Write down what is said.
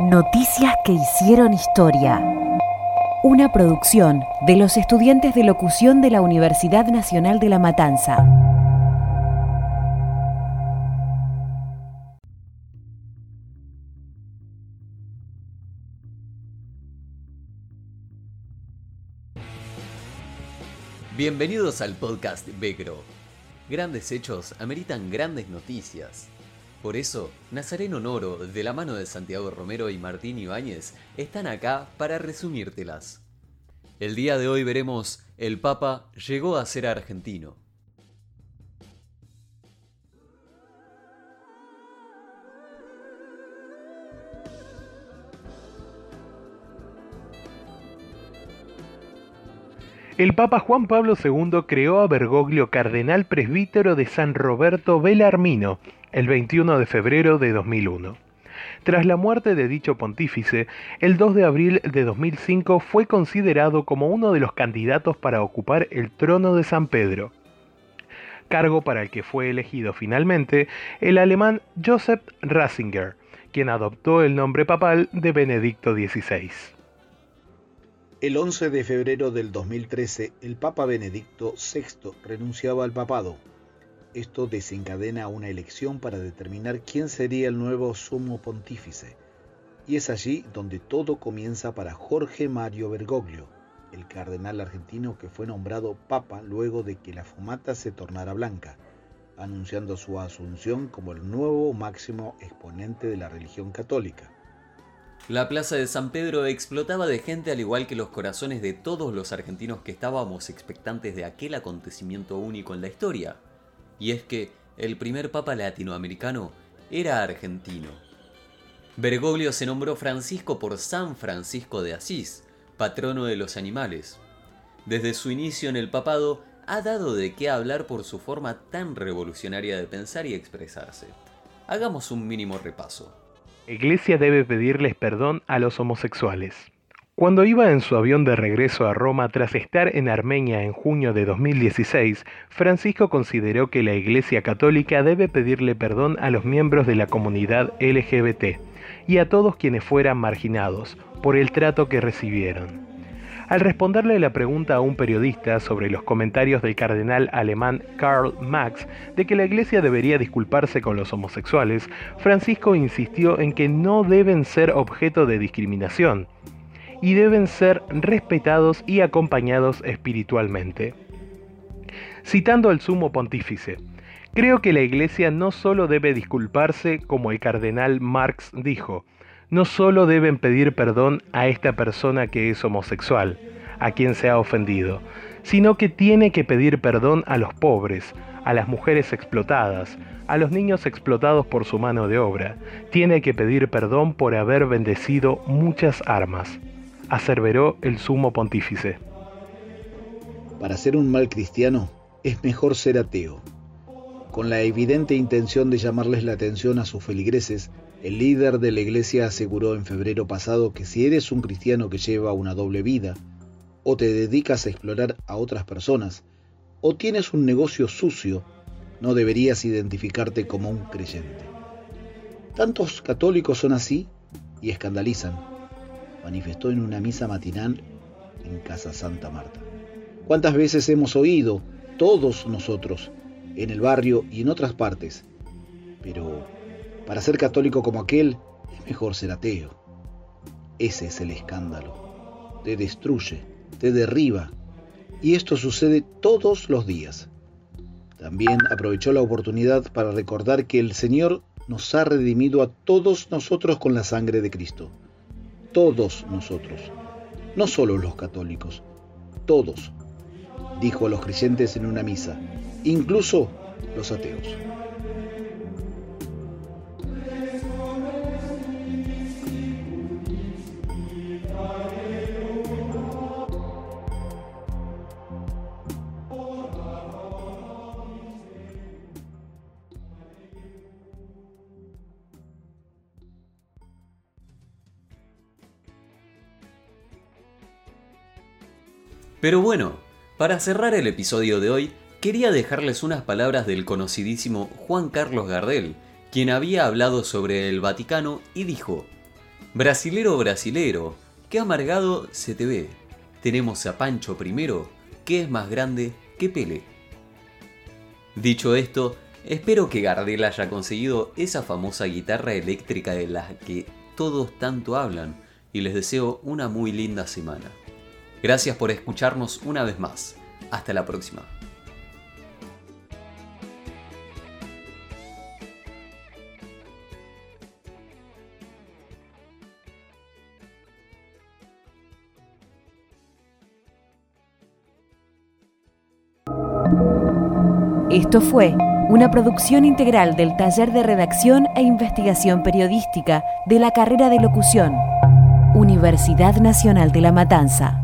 Noticias que hicieron historia. Una producción de los estudiantes de locución de la Universidad Nacional de La Matanza. Bienvenidos al podcast Becro. Grandes hechos ameritan grandes noticias. Por eso, Nazareno Noro, de la mano de Santiago Romero y Martín Ibáñez, están acá para resumírtelas. El día de hoy veremos El Papa llegó a ser argentino. El Papa Juan Pablo II creó a Bergoglio cardenal presbítero de San Roberto Belarmino el 21 de febrero de 2001. Tras la muerte de dicho pontífice, el 2 de abril de 2005 fue considerado como uno de los candidatos para ocupar el trono de San Pedro, cargo para el que fue elegido finalmente el alemán Joseph Ratzinger, quien adoptó el nombre papal de Benedicto XVI. El 11 de febrero del 2013, el Papa Benedicto VI renunciaba al papado esto desencadena una elección para determinar quién sería el nuevo sumo pontífice. Y es allí donde todo comienza para Jorge Mario Bergoglio, el cardenal argentino que fue nombrado papa luego de que la fumata se tornara blanca, anunciando su asunción como el nuevo máximo exponente de la religión católica. La plaza de San Pedro explotaba de gente al igual que los corazones de todos los argentinos que estábamos expectantes de aquel acontecimiento único en la historia y es que el primer papa latinoamericano era argentino. Bergoglio se nombró Francisco por San Francisco de Asís, patrono de los animales. Desde su inicio en el papado, ha dado de qué hablar por su forma tan revolucionaria de pensar y expresarse. Hagamos un mínimo repaso. Iglesia debe pedirles perdón a los homosexuales. Cuando iba en su avión de regreso a Roma tras estar en Armenia en junio de 2016, Francisco consideró que la Iglesia Católica debe pedirle perdón a los miembros de la comunidad LGBT y a todos quienes fueran marginados por el trato que recibieron. Al responderle la pregunta a un periodista sobre los comentarios del cardenal alemán Karl Marx de que la Iglesia debería disculparse con los homosexuales, Francisco insistió en que no deben ser objeto de discriminación, y deben ser respetados y acompañados espiritualmente. Citando al sumo pontífice, creo que la Iglesia no solo debe disculparse, como el cardenal Marx dijo, no solo deben pedir perdón a esta persona que es homosexual, a quien se ha ofendido, sino que tiene que pedir perdón a los pobres, a las mujeres explotadas, a los niños explotados por su mano de obra, tiene que pedir perdón por haber bendecido muchas armas aseveró el sumo pontífice. Para ser un mal cristiano es mejor ser ateo. Con la evidente intención de llamarles la atención a sus feligreses, el líder de la iglesia aseguró en febrero pasado que si eres un cristiano que lleva una doble vida, o te dedicas a explorar a otras personas, o tienes un negocio sucio, no deberías identificarte como un creyente. Tantos católicos son así y escandalizan manifestó en una misa matinal en Casa Santa Marta. ¿Cuántas veces hemos oído, todos nosotros, en el barrio y en otras partes? Pero para ser católico como aquel, es mejor ser ateo. Ese es el escándalo. Te destruye, te derriba. Y esto sucede todos los días. También aprovechó la oportunidad para recordar que el Señor nos ha redimido a todos nosotros con la sangre de Cristo todos nosotros, no solo los católicos, todos, dijo a los creyentes en una misa, incluso los ateos. Pero bueno, para cerrar el episodio de hoy, quería dejarles unas palabras del conocidísimo Juan Carlos Gardel, quien había hablado sobre el Vaticano y dijo, Brasilero, brasilero, qué amargado se te ve. Tenemos a Pancho primero, que es más grande que Pele. Dicho esto, espero que Gardel haya conseguido esa famosa guitarra eléctrica de la que todos tanto hablan y les deseo una muy linda semana. Gracias por escucharnos una vez más. Hasta la próxima. Esto fue una producción integral del Taller de Redacción e Investigación Periodística de la carrera de locución, Universidad Nacional de La Matanza.